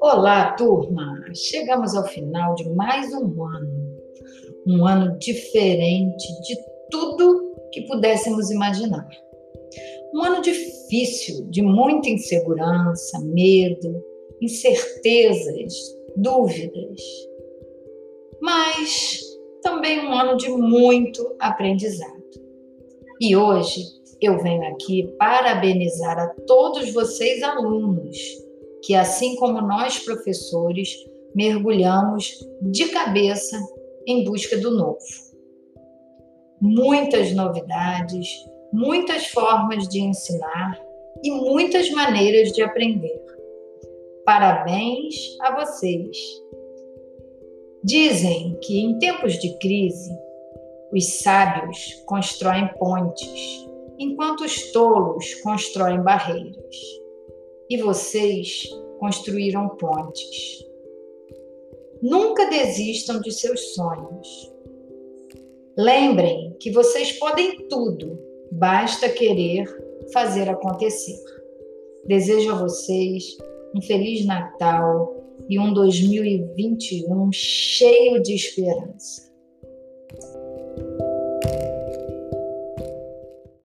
Olá, turma! Chegamos ao final de mais um ano. Um ano diferente de tudo que pudéssemos imaginar. Um ano difícil, de muita insegurança, medo, incertezas, dúvidas. Mas também um ano de muito aprendizado. E hoje eu venho aqui parabenizar a todos vocês, alunos que, assim como nós, professores, mergulhamos de cabeça em busca do novo. Muitas novidades, muitas formas de ensinar e muitas maneiras de aprender. Parabéns a vocês! Dizem que em tempos de crise, os sábios constroem pontes, enquanto os tolos constroem barreiras e vocês construíram pontes. Nunca desistam de seus sonhos. Lembrem que vocês podem tudo, basta querer fazer acontecer. Desejo a vocês um Feliz Natal e um 2021 cheio de esperança.